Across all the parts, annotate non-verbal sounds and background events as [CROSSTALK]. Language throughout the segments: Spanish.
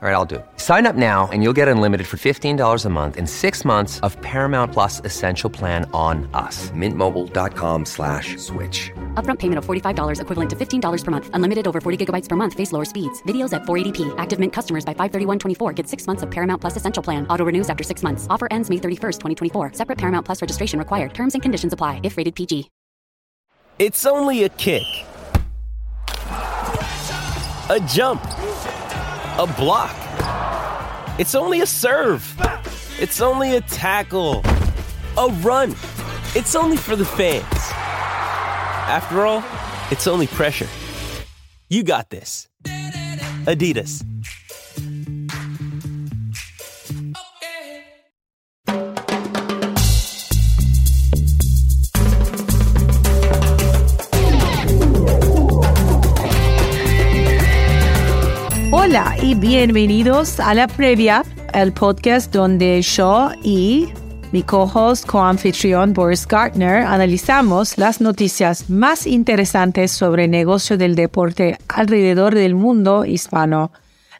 All right, I'll do it. Sign up now and you'll get unlimited for $15 a month and six months of Paramount Plus Essential Plan on us. Mintmobile.com slash switch. Upfront payment of $45 equivalent to $15 per month. Unlimited over 40 gigabytes per month. Face lower speeds. Videos at 480p. Active Mint customers by 531.24 get six months of Paramount Plus Essential Plan. Auto renews after six months. Offer ends May 31st, 2024. Separate Paramount Plus registration required. Terms and conditions apply if rated PG. It's only a kick. A jump. A block. It's only a serve. It's only a tackle. A run. It's only for the fans. After all, it's only pressure. You got this. Adidas. Hola y bienvenidos a la previa, el podcast donde yo y mi co-host, co-anfitrión Boris Gartner analizamos las noticias más interesantes sobre el negocio del deporte alrededor del mundo hispano,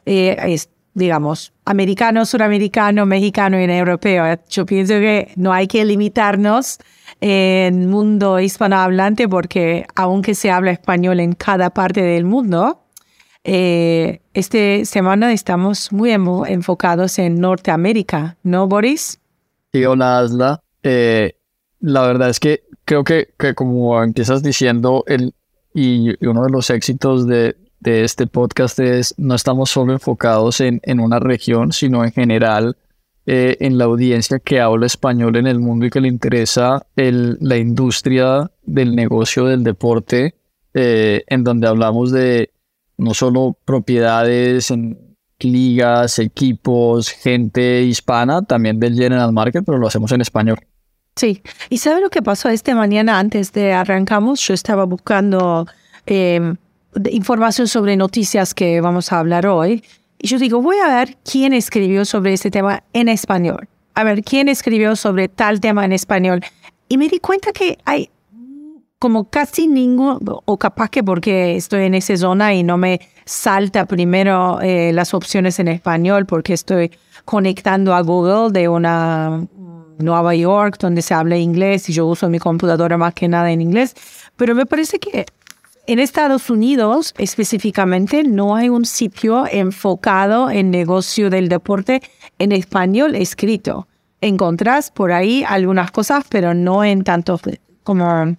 eh, es, digamos, americano, suramericano, mexicano y europeo. Yo pienso que no hay que limitarnos en mundo hispanohablante porque aunque se habla español en cada parte del mundo, eh, esta semana estamos muy enfocados en Norteamérica, ¿no, Boris? Sí, hola, Asla. Eh, la verdad es que creo que, que como empiezas diciendo, el, y, uno de los éxitos de, de, este podcast es no estamos solo enfocados en, en una región, sino en general eh, en la audiencia que habla español en el mundo y que le interesa el, la industria del negocio del deporte, eh, en donde hablamos de no solo propiedades en ligas, equipos, gente hispana, también del general market, pero lo hacemos en español. Sí, y ¿sabe lo que pasó esta mañana antes de arrancamos? Yo estaba buscando eh, información sobre noticias que vamos a hablar hoy. Y yo digo, voy a ver quién escribió sobre este tema en español. A ver, quién escribió sobre tal tema en español. Y me di cuenta que hay como casi ningún, o capaz que porque estoy en esa zona y no me salta primero eh, las opciones en español porque estoy conectando a Google de una Nueva York donde se habla inglés y yo uso mi computadora más que nada en inglés. Pero me parece que en Estados Unidos específicamente no hay un sitio enfocado en negocio del deporte en español escrito. Encontrás por ahí algunas cosas, pero no en tanto como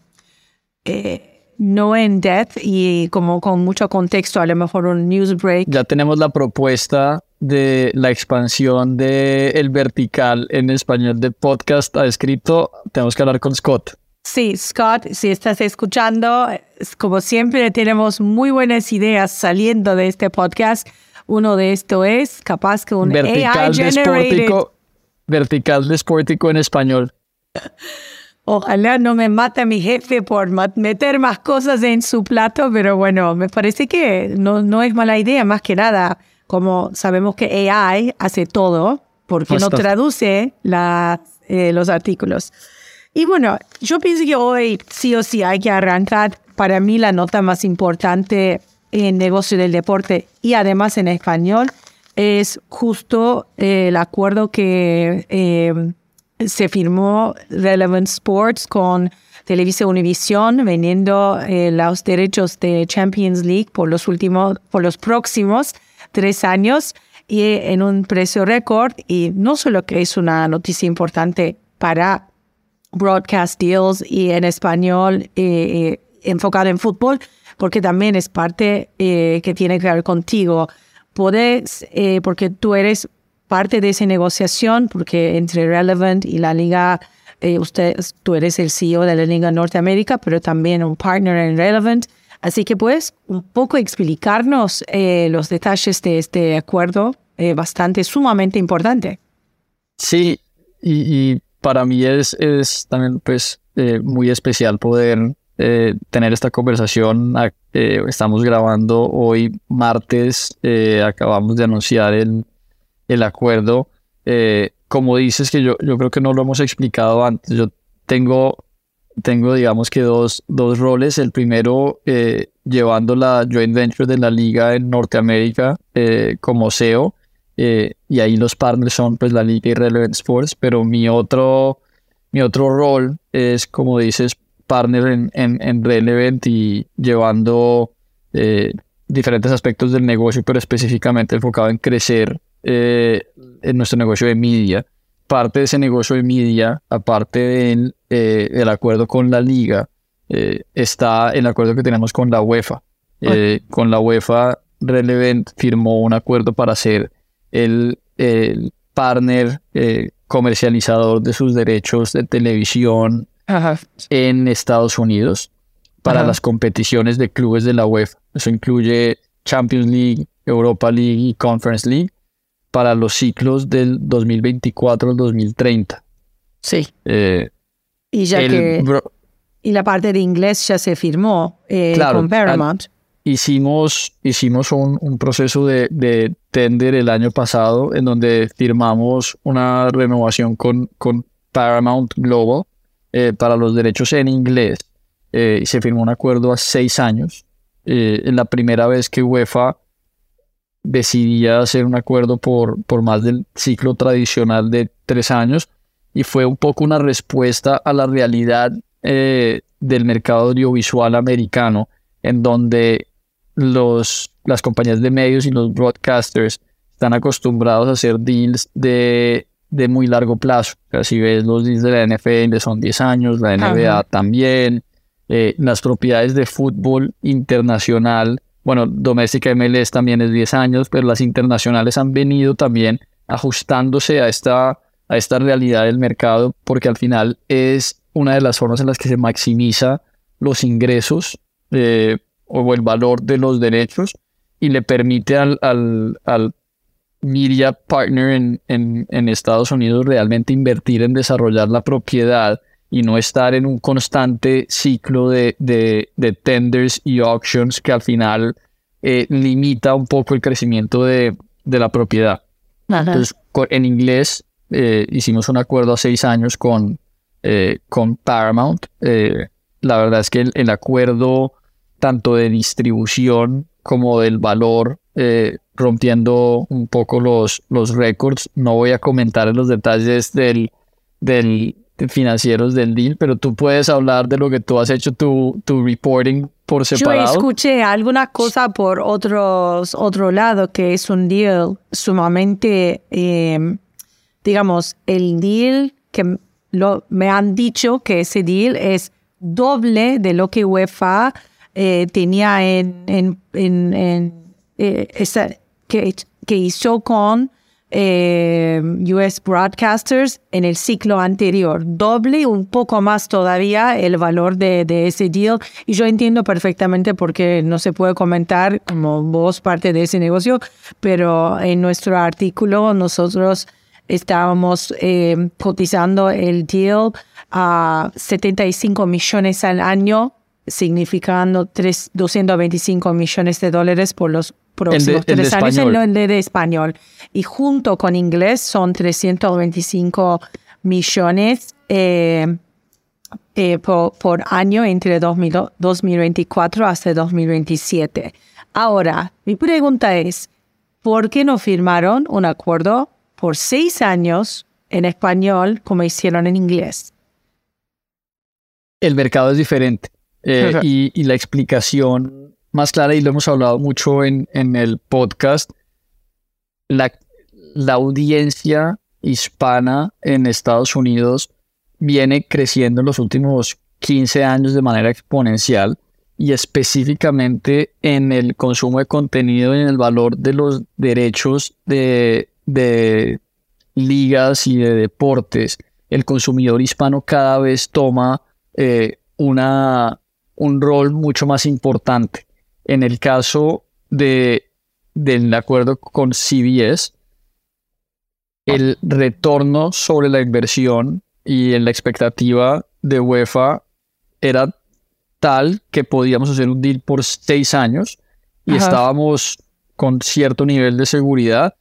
eh, no en depth y como con mucho contexto, a lo mejor un news break. Ya tenemos la propuesta de la expansión de el vertical en español de podcast ha escrito. Tenemos que hablar con Scott. Sí, Scott, si estás escuchando, como siempre tenemos muy buenas ideas saliendo de este podcast. Uno de esto es capaz que un vertical AI generated... vertical desportico en español. [LAUGHS] Ojalá no me mate mi jefe por meter más cosas en su plato, pero bueno, me parece que no, no es mala idea, más que nada, como sabemos que AI hace todo, porque no traduce la, eh, los artículos. Y bueno, yo pienso que hoy sí o sí hay que arrancar para mí la nota más importante en negocio del deporte y además en español es justo eh, el acuerdo que eh, se firmó Relevant Sports con Televisa Univision vendiendo eh, los derechos de Champions League por los últimos, por los próximos tres años y en un precio récord. Y no solo que es una noticia importante para broadcast deals y en español eh, eh enfocado en fútbol, porque también es parte eh, que tiene que ver contigo. Eh, porque tú eres parte de esa negociación, porque entre Relevant y la liga, eh, usted, tú eres el CEO de la Liga Norteamérica, pero también un partner en Relevant. Así que puedes un poco explicarnos eh, los detalles de este acuerdo eh, bastante sumamente importante. Sí, y, para mí es, es también pues muy especial poder tener esta conversación. Eh, estamos grabando hoy martes, acabamos de anunciar el, el acuerdo. Eh, como dices que yo, yo creo que no lo hemos explicado antes, yo tengo tengo digamos que dos, dos roles. El primero, eh, llevando la joint venture de la liga en Norteamérica eh, como CEO. Eh, y ahí los partners son pues la liga y Relevant Sports. Pero mi otro, mi otro rol es, como dices, partner en, en, Relevant y llevando diferentes aspectos del negocio, pero específicamente enfocado en crecer en nuestro negocio de media parte de ese negocio de media, aparte del, eh, acuerdo con la liga, eh, está el acuerdo que tenemos con la UEFA. Eh, con la UEFA, Relevant firmó un acuerdo para ser el, partner comercializador de sus derechos de televisión en Estados Unidos para las competiciones de clubes de la UEFA. Eso incluye Champions League, Europa League y Conference League para los ciclos del 2024 al 2030. Sí. Eh, y ya que y la parte de inglés ya se firmó eh, con Paramount. hicimos hicimos un, proceso de, tender el año pasado en donde firmamos una renovación con, con Paramount Global eh, para los derechos en inglés. y se firmó un acuerdo a seis años. en la primera vez que UEFA decidía hacer un acuerdo por, por más del ciclo tradicional de tres años y fue un poco una respuesta a la realidad eh, del mercado audiovisual americano en donde los, las compañías de medios y los broadcasters están acostumbrados a hacer deals de, de muy largo plazo. si ves los deals de la NFL son 10 años, la NBA también, eh, las propiedades de fútbol internacional bueno, doméstica MLS también es 10 años, pero las internacionales han venido también ajustándose a esta, a esta realidad del mercado, porque al final es una de las formas en las que se maximiza los ingresos eh, o el valor de los derechos y le permite al, al, al media partner en, en, en Estados Unidos realmente invertir en desarrollar la propiedad y no estar en un constante ciclo de, de, tenders y auctions que al final eh, limita un poco el crecimiento de, la propiedad. Entonces, en inglés eh, hicimos un acuerdo a seis años con, eh, con Paramount. la verdad es que el, el, acuerdo tanto de distribución como del valor, rompiendo un poco los, los récords. No voy a comentar los detalles del, del, financieros del deal, pero tú puedes hablar de lo que tú has hecho tu, tu reporting por separado. Yo escuché alguna cosa por otros, otro lado que es un deal sumamente, em, digamos, el deal que lo, me han dicho que ese deal es doble de lo que UEFA eh, tenía en, en, en, eh, esa, que, que hizo con eh, US Broadcasters en el ciclo anterior. Doble, un poco más todavía el valor de, ese deal. Y yo entiendo perfectamente por qué no se puede comentar como vos parte de ese negocio, pero en nuestro artículo nosotros estábamos eh, cotizando el deal a 75 millones al año significando 3, 225 millones de dólares por los próximos tres años en de, de español. Y junto con inglés son 325 millones eh, eh, por, año entre 2024 hasta 2027. Ahora, mi pregunta es, ¿por qué no firmaron un acuerdo por seis años en español como hicieron en inglés? El mercado es diferente eh, y, y, la explicación más clara, y lo hemos hablado mucho en, en el podcast, la, la audiencia hispana en Estados Unidos viene creciendo en los últimos 15 años de manera exponencial y específicamente en el consumo de contenido y en el valor de los derechos de, de ligas y de deportes. El consumidor hispano cada vez toma eh, una, un rol mucho más importante en el caso de, del acuerdo con CBS, el retorno sobre la inversión y en la expectativa de UEFA era tal que podíamos hacer un deal por seis años y estábamos con cierto nivel de seguridad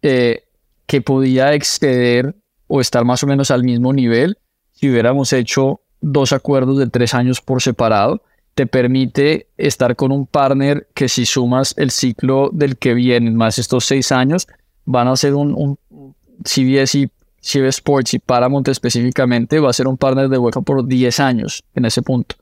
eh, que podía exceder o estar más o menos al mismo nivel si hubiéramos hecho dos acuerdos de tres años por separado. Te permite estar con un partner que si sumas el ciclo del que viene, más estos seis años, van a ser un, un CBS y CBS Sports y Paramount específicamente, va a ser un partner de UEFA por 10 años en ese punto.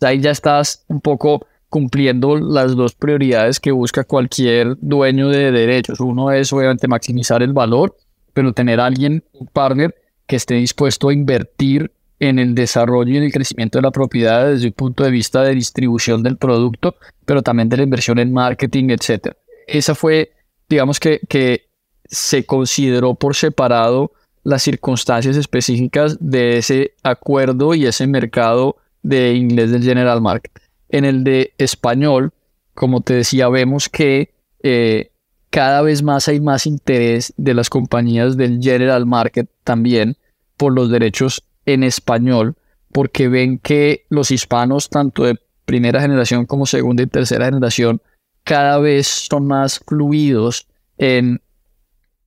Ahí ya estás un poco cumpliendo las dos prioridades que busca cualquier dueño de derechos. Uno es obviamente maximizar el valor, pero tener a alguien, un partner, que esté dispuesto a invertir en el desarrollo y en el crecimiento de la propiedad desde el punto de vista de distribución del producto, pero también de la inversión en marketing, etc. Esa fue, digamos que, que se consideró por separado las circunstancias específicas de ese acuerdo y ese mercado de inglés del General Market. En el de español, como te decía, vemos que eh, cada vez más hay más interés de las compañías del General Market también por los derechos en español, porque ven que los hispanos, tanto de primera generación como segunda y tercera generación, cada vez son más fluidos en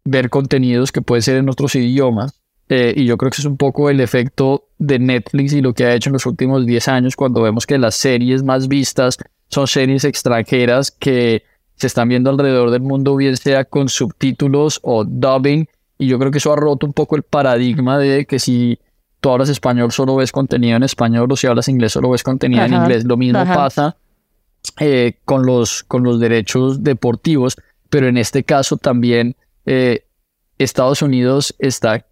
ver contenidos que pueden ser en otros idiomas. Eh, y yo creo que es un poco el efecto de Netflix y lo que ha hecho en los últimos 10 años cuando vemos que las series más vistas son series extranjeras que se están viendo alrededor del mundo, bien sea con subtítulos o dubbing. Y yo creo que eso ha roto un poco el paradigma de que si tú hablas español solo ves contenido en español o si hablas inglés solo ves contenido en inglés. Lo mismo pasa eh, con, los, con los derechos deportivos, pero en este caso también eh, Estados Unidos está,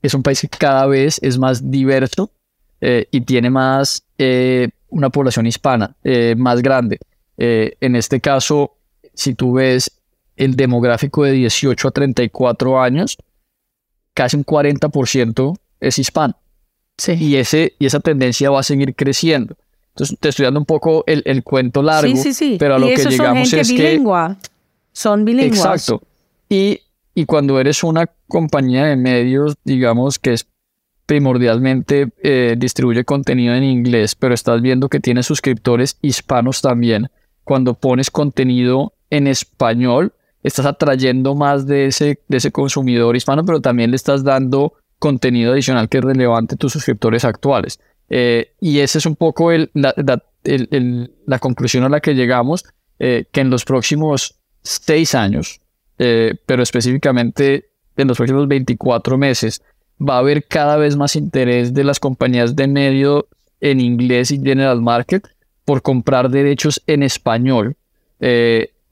es un país que cada vez es más diverso eh, y tiene más una población hispana más grande. en este caso, si tú ves el demográfico de 18 a 34 años, casi un 40% es hispano. Y, ese, y esa tendencia va a seguir creciendo. Entonces, te estoy dando un poco el, el cuento largo, sí, sí, sí. pero a lo que llegamos es bilingua. Son bilingües. Exacto. Y, y cuando eres una compañía de medios, digamos que es primordialmente eh, distribuye contenido en inglés, pero estás viendo que tiene suscriptores hispanos también. Cuando pones contenido en español, estás atrayendo más de ese, de ese consumidor hispano, pero también le estás dando contenido adicional que es relevante a tus suscriptores actuales. Eh, y esa es un poco la, conclusión a la que llegamos, eh, que en los próximos seis años, eh, pero específicamente en los próximos 24 meses, va a haber cada vez más interés de las compañías de medio en inglés y general market por comprar derechos en español.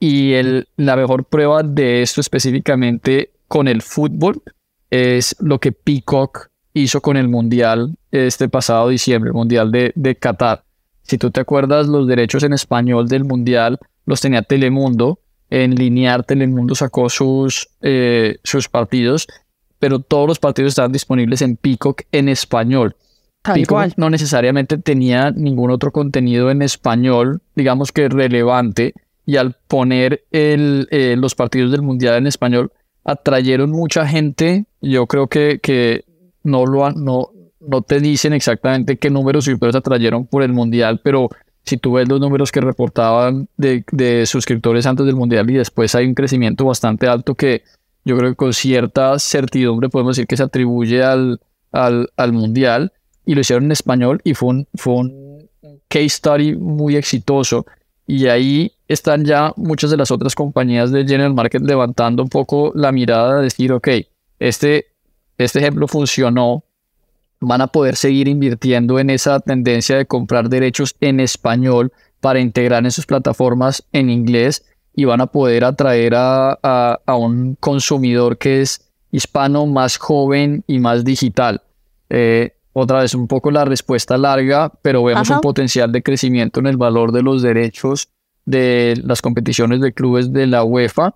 y el, la mejor prueba de esto específicamente con el fútbol es lo que Peacock hizo con el Mundial este pasado diciembre, el Mundial de, de Qatar. Si tú te acuerdas, los derechos en español del Mundial los tenía Telemundo. En linear, Telemundo sacó sus, eh, sus partidos, pero todos los partidos estaban disponibles en Peacock en español. Peacock no necesariamente tenía ningún otro contenido en español, digamos que relevante, y al poner el, eh, los partidos del Mundial en español, atrayeron mucha gente. Yo creo que, que no, lo, no, no te dicen exactamente qué números suscriptores atrayeron por el Mundial, pero si tú ves los números que reportaban de, de, suscriptores antes del Mundial y después hay un crecimiento bastante alto que yo creo que con cierta certidumbre podemos decir que se atribuye al, al, al Mundial y lo hicieron en español y fue un, fue un case study muy exitoso y ahí están ya muchas de las otras compañías de General Market levantando un poco la mirada de decir, ok, este, este ejemplo funcionó, van a poder seguir invirtiendo en esa tendencia de comprar derechos en español para integrar en sus plataformas en inglés y van a poder atraer a, a, un consumidor que es hispano, más joven y más digital. Eh, otra vez un poco la respuesta larga, pero vemos un potencial de crecimiento en el valor de los derechos de las competiciones de clubes de la UEFA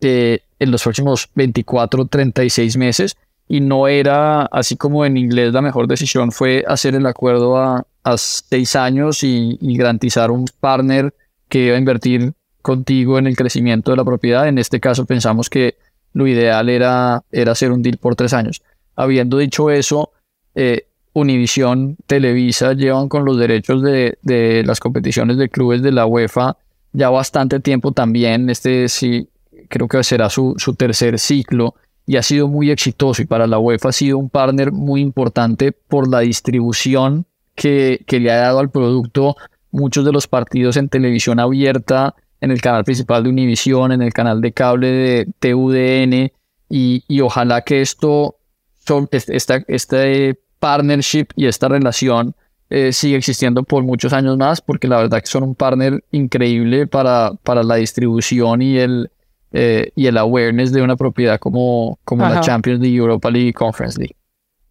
eh, en los próximos 24, 36 meses. Y no era, así como en inglés, la mejor decisión fue hacer el acuerdo a, a seis años y, y, garantizar un partner que iba a invertir contigo en el crecimiento de la propiedad. En este caso pensamos que lo ideal era, era hacer un deal por tres años. Habiendo dicho eso, eh, Univision, Televisa llevan con los derechos de, de, las competiciones de clubes de la UEFA ya bastante tiempo también. Este sí creo que será su, su tercer ciclo y ha sido muy exitoso y para la UEFA ha sido un partner muy importante por la distribución que, que le ha dado al producto muchos de los partidos en televisión abierta, en el canal principal de Univision, en el canal de cable de TUDN, y, y ojalá que esto, esta, este partnership y esta relación eh, siga existiendo por muchos años más, porque la verdad que son un partner increíble para, para la distribución y el, eh, y el awareness de una propiedad como, como la Champions League, Europa League y Conference League.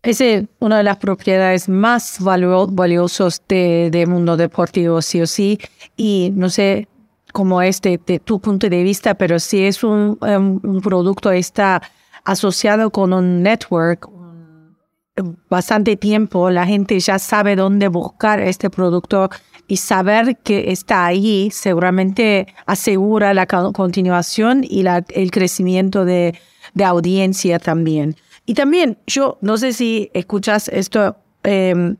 Es una de las propiedades más valiosas del de mundo deportivo, sí o sí. Y no sé cómo es de, tu punto de vista, pero si es un, um, un producto está asociado con un network bastante tiempo, la gente ya sabe dónde buscar este producto y saber que está ahí seguramente asegura la continuación y la, el crecimiento de, de audiencia también. Y también, yo no sé si escuchas esto em,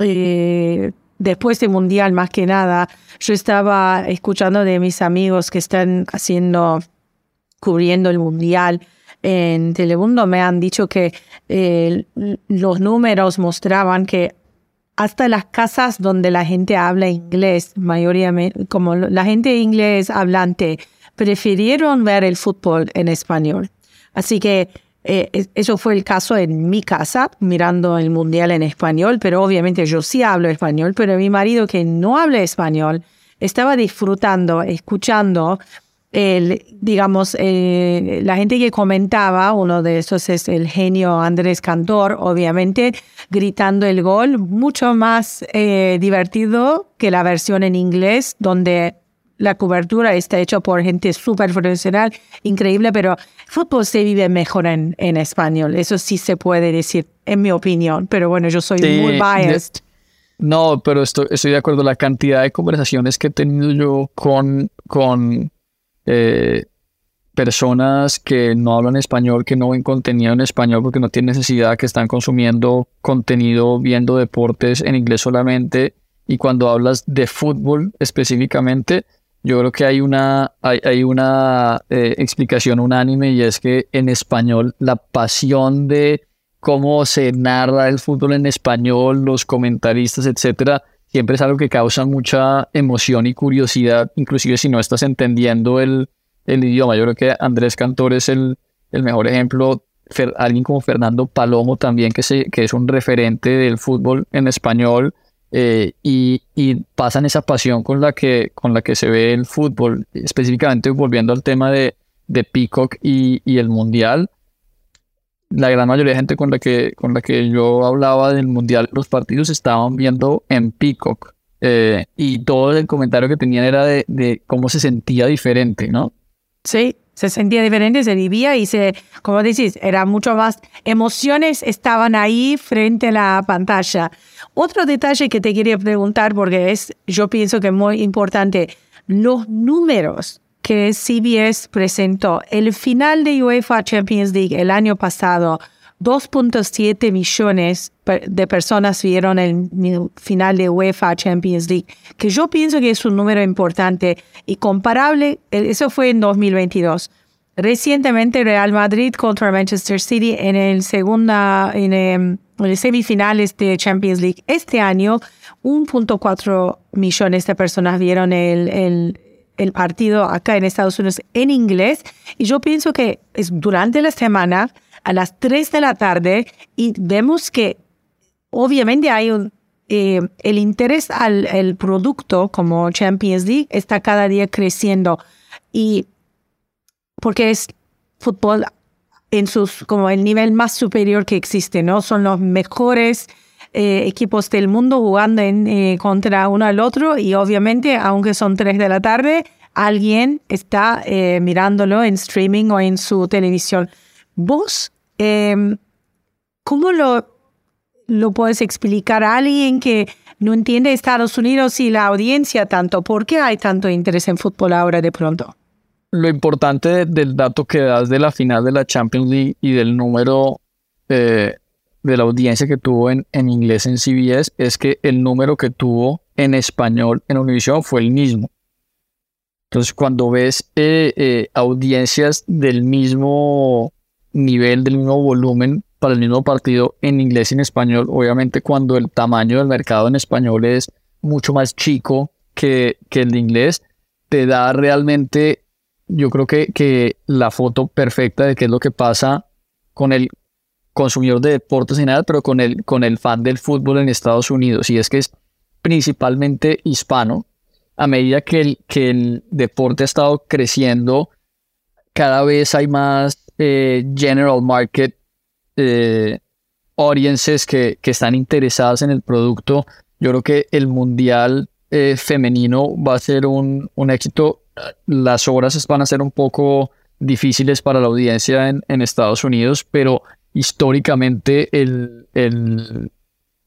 eh, después del Mundial, más que nada, yo estaba escuchando de mis amigos que están haciendo, cubriendo el Mundial en Telemundo, me han dicho que eh, los números mostraban que hasta las casas donde la gente habla inglés, mayoría, como la gente inglés hablante, prefirieron ver el fútbol en español. Así que eh, eso fue el caso en mi casa, mirando el mundial en español, pero obviamente yo sí hablo español, pero mi marido que no habla español estaba disfrutando, escuchando, el, digamos, eh, la gente que comentaba, uno de esos es el genio Andrés Cantor, obviamente, gritando el gol, mucho más eh, divertido que la versión en inglés, donde la cobertura está hecha por gente súper profesional, increíble, pero fútbol se vive mejor en, en español. Eso sí se puede decir, en mi opinión. Pero bueno, yo soy muy biased. no, pero estoy, estoy de acuerdo. La cantidad de conversaciones que he tenido yo con, con eh, personas que no hablan español, que no ven contenido en español porque no tienen necesidad, que están consumiendo contenido, viendo deportes en inglés solamente. Y cuando hablas de fútbol específicamente, yo creo que hay una, hay, una eh, explicación unánime y es que en español la pasión de cómo se narra el fútbol en español, los comentaristas, etcétera, siempre es algo que causa mucha emoción y curiosidad, inclusive si no estás entendiendo el, el idioma. Yo creo que Andrés Cantor es el, el mejor ejemplo. alguien como Fernando Palomo también, que, se, que es un referente del fútbol en español eh, y, pasan esa pasión con la, que, con la que se ve el fútbol, específicamente volviendo al tema de, de Peacock y, el Mundial. La gran mayoría de gente con la, que, con la que yo hablaba del Mundial, los partidos estaban viendo en Peacock. Eh, y todo el comentario que tenían era de, de cómo se sentía diferente, ¿no? Sí, se sentía diferente, se vivía y se, como decís, era mucho más, emociones estaban ahí frente a la pantalla. Otro detalle que te quería preguntar, porque es, yo pienso que es muy importante, los números que CBS presentó, el final de UEFA Champions League el año pasado, 2.7 millones de personas vieron el final de UEFA Champions League, que yo pienso que es un número importante y comparable, eso fue en 2022. Recientemente Real Madrid contra Manchester City en el segunda en, em, el semifinales de Champions League este año 1.4 millones de personas vieron el, el, el, partido acá en Estados Unidos en inglés y yo pienso que es durante la semana a las 3 de la tarde y vemos que obviamente hay un, eh, el interés al el producto como Champions League está cada día creciendo y porque es fútbol en sus como el nivel más superior que existe, ¿no? Son los mejores eh, equipos del mundo jugando eh, contra uno al otro y obviamente, aunque son 3 de la tarde, alguien está mirándolo en streaming o en su televisión. Vos Em, ¿Cómo lo, lo puedes explicar a alguien que no entiende Estados Unidos y la audiencia tanto? ¿Por qué hay tanto interés en fútbol ahora de pronto? Lo importante del dato que das de la final de la Champions League y del número eh, de la audiencia que tuvo en, en inglés en CBS es que el número que tuvo en español en Univision fue el mismo. Entonces, cuando ves eh, eh, audiencias del mismo nivel, del mismo volumen para el mismo partido en inglés y en español. Obviamente cuando el tamaño del mercado en español es mucho más chico que, que el de inglés, te da realmente, yo creo que, que la foto perfecta de qué es lo que pasa con el consumidor de deportes en general, pero con el, con el fan del fútbol en Estados Unidos. Y es que es principalmente hispano. A medida que el, que el deporte ha estado creciendo, cada vez hay más eh, general market eh, audiences que, que, están interesadas en el producto. Yo creo que el mundial eh, femenino va a ser un, un, éxito. Las horas van a ser un poco difíciles para la audiencia en, en Estados Unidos, pero históricamente el, el,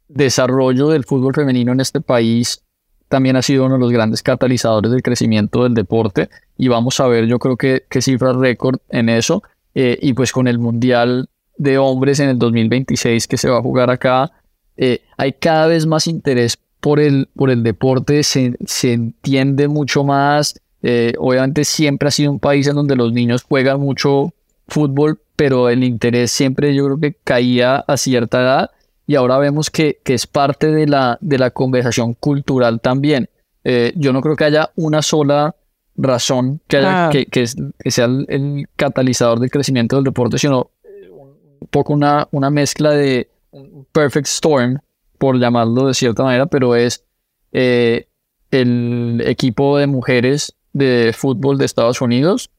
desarrollo del fútbol femenino en este país también ha sido uno de los grandes catalizadores del crecimiento del deporte y vamos a ver yo creo que, que cifras récord en eso eh, y pues con el Mundial de Hombres en el 2026 que se va a jugar acá, eh, hay cada vez más interés por el, por el deporte, se, se entiende mucho más, eh, obviamente siempre ha sido un país en donde los niños juegan mucho fútbol, pero el interés siempre yo creo que caía a cierta edad y ahora vemos que, que es parte de la, de la conversación cultural también. yo no creo que haya una sola razón que, haya, que, que, sea el, catalizador del crecimiento del deporte, sino un poco una, una mezcla de perfect storm, por llamarlo de cierta manera, pero es eh, el equipo de mujeres de fútbol de Estados Unidos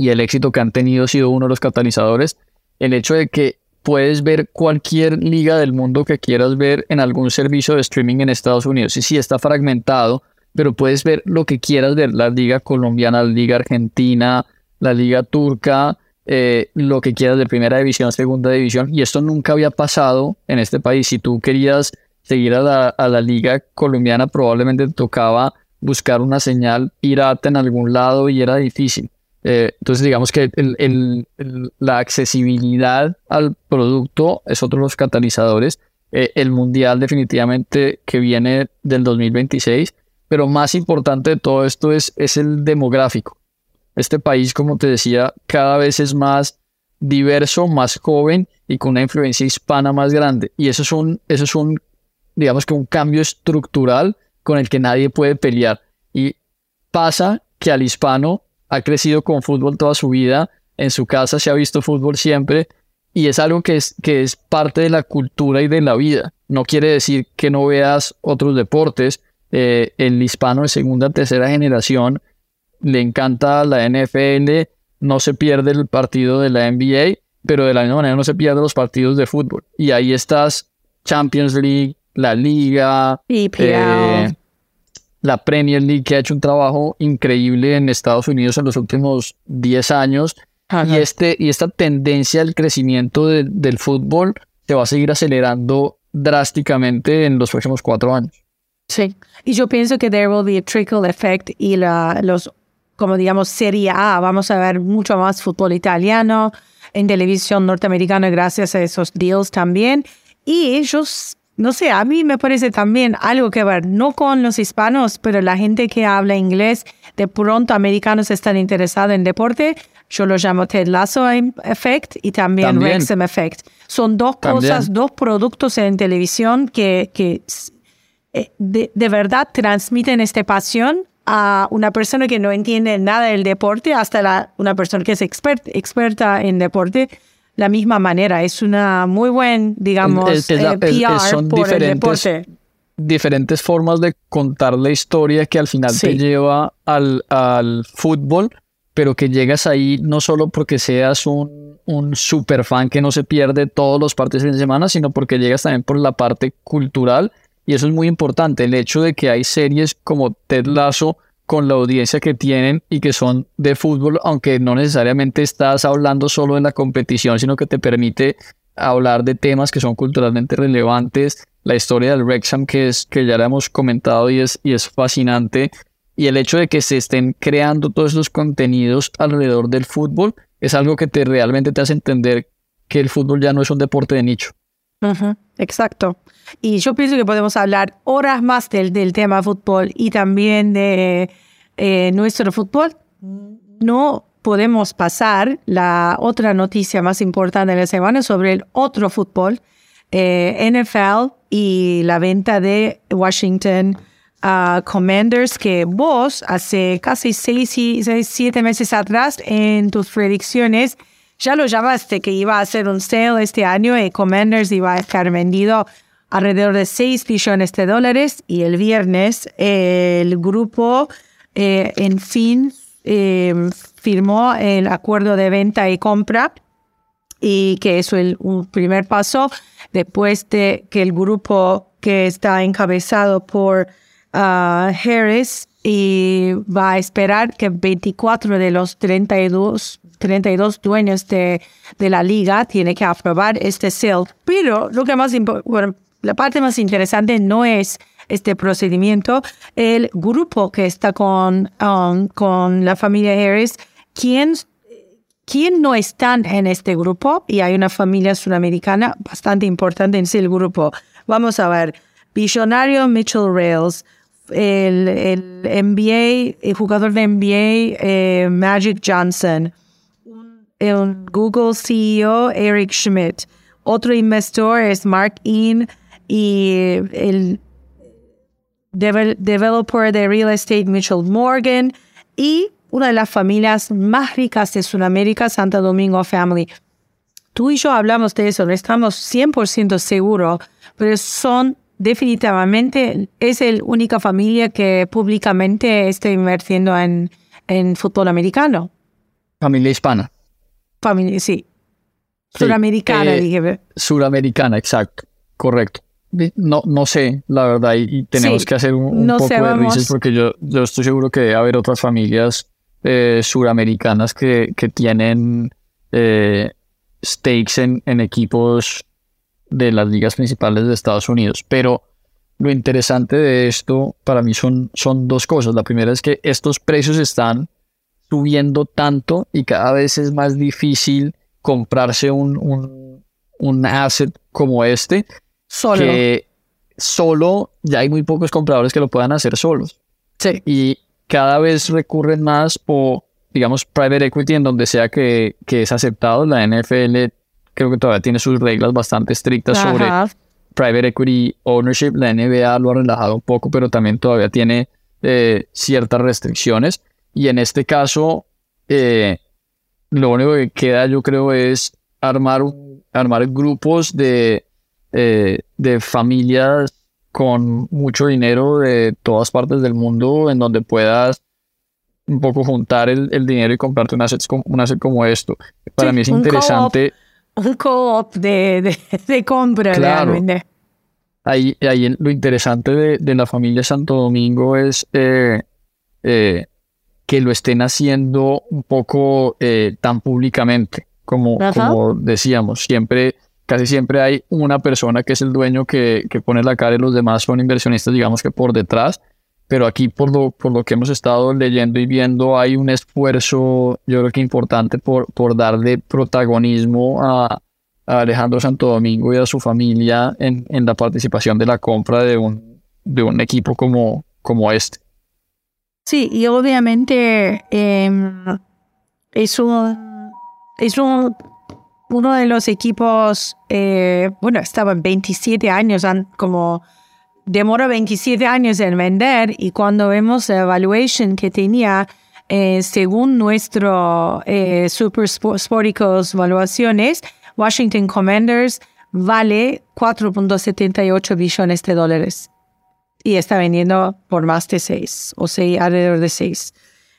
y el éxito que han tenido ha sido uno de los catalizadores. El hecho de que puedes ver cualquier liga del mundo que quieras ver en algún servicio de streaming en Estados Unidos. Y sí, está fragmentado, pero puedes ver lo que quieras ver, la liga colombiana, la liga argentina, la liga turca, eh, lo que quieras de primera división, segunda división, y esto nunca había pasado en este país. Si tú querías seguir a la, a la liga colombiana, probablemente te tocaba buscar una señal pirata en algún lado y era difícil. Eh, entonces digamos que el, el, la accesibilidad al producto es otro de los catalizadores. Eh, el mundial definitivamente que viene del 2026 pero más importante de todo esto es, es el demográfico. Este país, como te decía, cada vez es más diverso, más joven y con una influencia hispana más grande. Y eso es un, eso es un digamos que un cambio estructural con el que nadie puede pelear. Y pasa que al hispano ha crecido con fútbol toda su vida, en su casa se ha visto fútbol siempre, y es algo que es, que es parte de la cultura y de la vida. No quiere decir que no veas otros deportes, eh, el hispano de segunda, tercera generación le encanta la NFL, no se pierde el partido de la NBA, pero de la misma manera no se pierde los partidos de fútbol. Y ahí estás Champions League, la Liga, eh, la Premier League, que ha hecho un trabajo increíble en Estados Unidos en los últimos 10 años. Y, este, y esta tendencia al crecimiento del fútbol se va a seguir acelerando drásticamente en los próximos cuatro años. Sí, y yo pienso que there will be a trickle effect y la, los, como digamos, Serie A, vamos a ver mucho más fútbol italiano en televisión norteamericana gracias a esos deals también. Y ellos, no sé, a mí me parece también algo que ver, no con los hispanos, pero la gente que habla inglés, de pronto americanos están interesados en deporte. Yo lo llamo Ted Lasso Effect y también, también. Wrexham Effect. Son dos cosas, dos productos en televisión que, que eh, de, de, verdad transmiten esta pasión a una persona que no entiende nada del deporte hasta la, una persona que es expert, experta en deporte la misma manera. Es una muy buen, digamos, es, es la, eh, PR por el deporte. Diferentes formas de contar la historia que al final sí. te lleva al, al fútbol, pero que llegas ahí no solo porque seas un, un super fan que no se pierde todos los partidos de semana, sino porque llegas también por la parte cultural y eso es muy importante, el hecho de que hay series como Ted Lasso con la audiencia que tienen y que son de fútbol, aunque no necesariamente estás hablando solo de la competición, sino que te permite hablar de temas que son culturalmente relevantes, la historia del Wrexham que es que ya la hemos comentado y es, y es fascinante, y el hecho de que se estén creando todos estos contenidos alrededor del fútbol es algo que te realmente te hace entender que el fútbol ya no es un deporte de nicho. Exacto. Y yo pienso que podemos hablar horas más del, del tema fútbol y también de eh, nuestro fútbol. No podemos pasar la otra noticia más importante de la semana sobre el otro fútbol, eh, NFL y la venta de Washington uh, Commanders, que vos hace casi seis, seis, siete meses atrás en tus predicciones ya lo llamaste que iba a hacer un sale este año y Commanders iba a estar vendido alrededor de 6 billones de dólares y el viernes el grupo eh, en fin eh, firmó el acuerdo de venta y compra y que es un primer paso después de que el grupo que está encabezado por uh, Harris y va a esperar que 24 de los 32, 32 dueños de, de la liga tiene que aprobar este sale. Pero lo que más bueno, la parte más interesante no es este procedimiento, el grupo que está con, um, con la familia Harris, ¿quién, ¿quién no están en este grupo? Y hay una familia sudamericana bastante importante en ese grupo. Vamos a ver, Visionario Mitchell Rails, el, el NBA, el jugador de NBA eh, Magic Johnson, el Google CEO Eric Schmidt, otro inversor es Mark Inn y el developer de real estate Mitchell Morgan y una de las familias más ricas de Sudamérica, Santo Domingo Family. Tú y yo hablamos de eso, no estamos 100% seguros, pero son definitivamente es la única familia que públicamente está invirtiendo en, en fútbol americano. Familia hispana. Familia, sí. Suramericana, eh, dije. Suramericana, exacto. Correcto. No, no sé, la verdad, y, tenemos que hacer un, poco de risas porque yo, yo estoy seguro que debe haber otras familias eh, suramericanas que, que tienen eh, stakes en, en equipos de las ligas principales de Estados Unidos. Pero lo interesante de esto para mí son, son dos cosas. La primera es que estos precios están subiendo tanto y cada vez es más difícil comprarse un, un, un asset como este. Solo. Que solo ya hay muy pocos compradores que lo puedan hacer solos. Sí. Y cada vez recurren más o, digamos, private equity en donde sea que, que es aceptado. La NFL creo que todavía tiene sus reglas bastante estrictas sobre private equity ownership. La NBA lo ha relajado un poco, pero también todavía tiene eh, ciertas restricciones. Y en este caso, eh, lo único que queda, yo creo, es armar, armar grupos de, eh, de familias con mucho dinero de todas partes del mundo en donde puedas un poco juntar el, dinero y comprarte un asset, un asset como esto. Para mí es interesante un co-op de, de, compra realmente. Ahí, ahí lo interesante de, de, la familia Santo Domingo es eh, eh, que lo estén haciendo un poco eh, tan públicamente, como, como decíamos, siempre, casi siempre hay una persona que es el dueño que, que pone la cara y los demás son inversionistas, digamos que por detrás pero aquí por lo, por lo que hemos estado leyendo y viendo hay un esfuerzo, yo creo que importante por, por darle protagonismo a, Alejandro Santo Domingo y a su familia en, en, la participación de la compra de un, de un equipo como, como este. Sí, y obviamente em, es un, es un, uno de los equipos, eh, bueno, estaban 27 años como demora 27 años en vender y cuando vemos la evaluation que tenía eh, según nuestro eh, Super Sporticos evaluaciones, Washington Commanders vale 4.78 billones de dólares y está vendiendo por más de 6 o 6, alrededor de 6.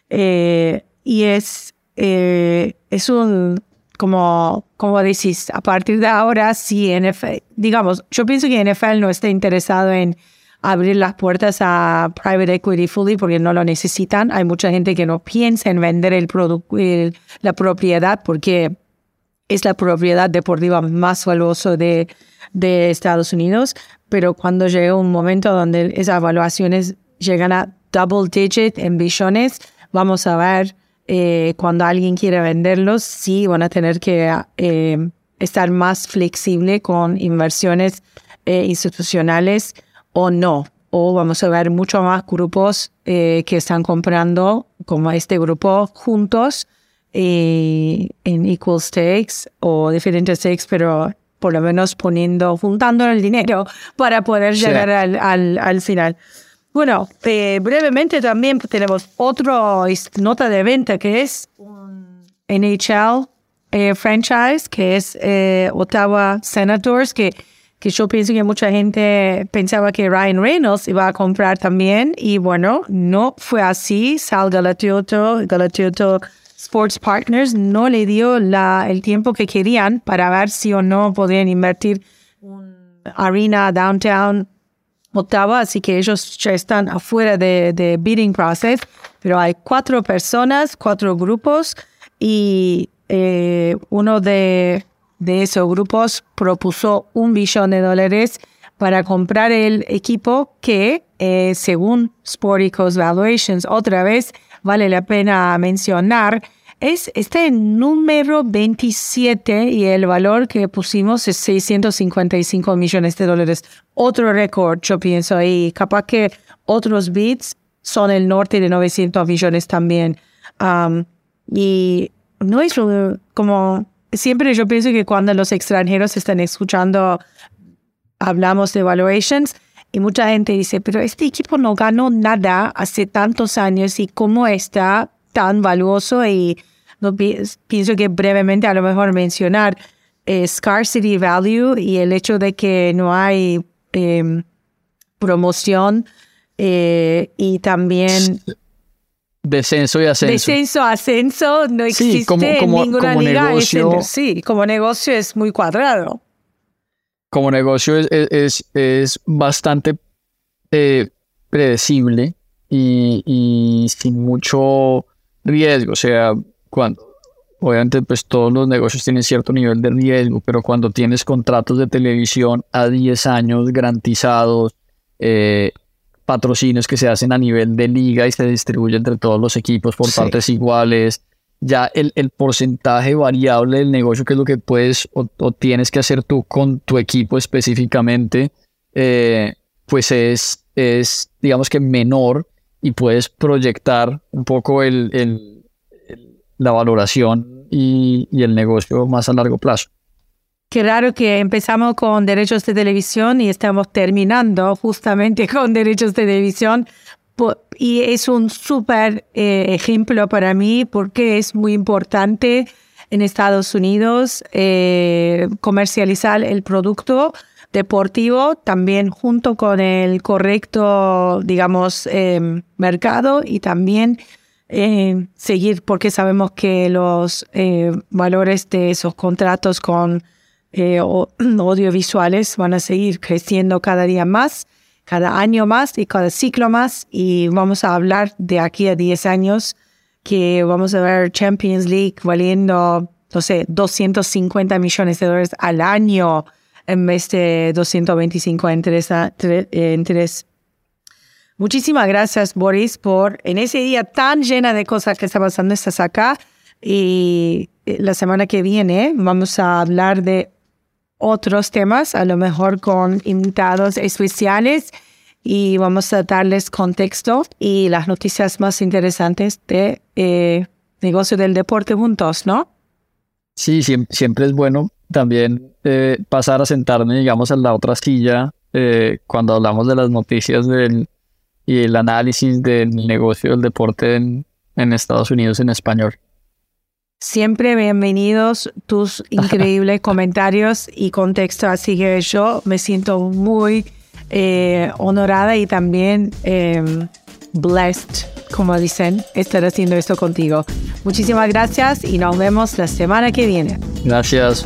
Eh, y es, es un como, como decís, a partir de ahora, sí, NFL, digamos, yo pienso que NFL no está interesado en abrir las puertas a private equity fully porque no lo necesitan. Hay mucha gente que no piensa en vender el producto, la propiedad porque es la propiedad deportiva más valiosa de, de Estados Unidos. Pero cuando llega un momento donde esas evaluaciones llegan a double digit en billones, vamos a ver eh, cuando alguien quiere venderlos, sí van a tener que eh, estar más flexible con inversiones eh, institucionales o no. O vamos a ver mucho más grupos que están comprando, como este grupo, juntos, en equal stakes o diferentes stakes, pero por lo menos poniendo, juntando el dinero para poder llegar al, al, al, final. Bueno, eh, brevemente también tenemos otra nota de venta que es un NHL eh, franchise, que es eh, Ottawa Senators, que, que yo pienso que mucha gente pensaba que Ryan Reynolds iba a comprar también, y bueno, no fue así. Sal Galatioto, Galatioto Sports Partners no le dio el tiempo que querían para ver si o no podían invertir un arena downtown Ottawa, así que ellos ya están afuera de, de bidding process, pero hay cuatro personas, cuatro grupos y eh, uno de, de esos grupos propuso un billón de dólares para comprar el equipo que, eh, según Sporticos Valuations, otra vez vale la pena mencionar, es, está en número 27 y el valor que pusimos es 655 millones de dólares. Otro récord, yo pienso, y capaz que otros bits son el norte de 900 millones también. Y no es como, siempre yo pienso que cuando los extranjeros están escuchando, hablamos de valuations, y mucha gente dice, pero este equipo no ganó nada hace tantos años y cómo está tan valioso y no, pienso que brevemente a lo mejor mencionar eh, scarcity value y el hecho de que no hay em, promoción eh, y también descenso y ascenso. Descenso, ascenso, no existe en ninguna liga. Negocio, sí, como negocio es muy cuadrado. Como negocio es, es, es bastante eh, predecible y, y, sin mucho riesgo. O sea, cuando, obviamente, pues todos los negocios tienen cierto nivel de riesgo, pero cuando tienes contratos de televisión a 10 años garantizados, eh, patrocinios que se hacen a nivel de liga y se distribuyen entre todos los equipos por partes iguales, ya el, el, porcentaje variable del negocio, que es lo que puedes o, tienes que hacer tú con tu equipo específicamente, eh, pues es, es, digamos que menor y puedes proyectar un poco el, el la valoración y, y, el negocio más a largo plazo. Qué raro que empezamos con derechos de televisión y estamos terminando justamente [LAUGHS] con derechos de televisión. Y es un súper eh, ejemplo para mí porque es muy importante en Estados Unidos eh, comercializar el producto deportivo también junto con el correcto, digamos, eh, mercado y también eh, seguir porque sabemos que los eh, valores de esos contratos con eh, [CLEARS THROAT] audiovisuales van a seguir creciendo cada día más, cada año más y cada ciclo más. Y vamos a hablar de aquí a 10 años que vamos a ver Champions League valiendo, no sé, 250 millones de dólares al año en vez de 225 en tres, tres Muchísimas gracias, Boris, por en ese día tan llena de cosas que está pasando, estás acá. Y eh, la semana que viene vamos a hablar de otros temas, a lo mejor con invitados especiales y vamos a darles contexto y las noticias más interesantes de eh, negocio del deporte juntos, ¿no? Sí, siempre, es bueno también eh, pasar a sentarme, digamos, en la otra silla cuando hablamos de las noticias del, y el análisis del negocio del deporte en, Estados Unidos en español. Siempre bienvenidos tus [LAUGHS] increíbles comentarios y contexto, así que yo me siento muy eh, honorada y también em, blessed, como dicen, estar haciendo esto contigo. Muchísimas gracias y nos vemos la semana que viene. Gracias.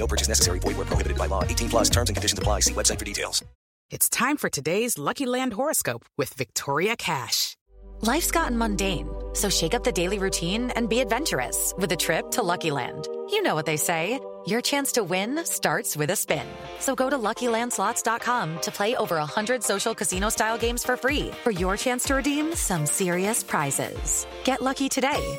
No purchase necessary. Void where prohibited by law. 18 plus terms and conditions apply. See website for details. It's time for today's Lucky Land horoscope with Victoria Cash. Life's gotten mundane, so shake up the daily routine and be adventurous with a trip to Lucky Land. You know what they say. Your chance to win starts with a spin. So go to LuckyLandSlots.com to play over 100 social casino-style games for free for your chance to redeem some serious prizes. Get lucky today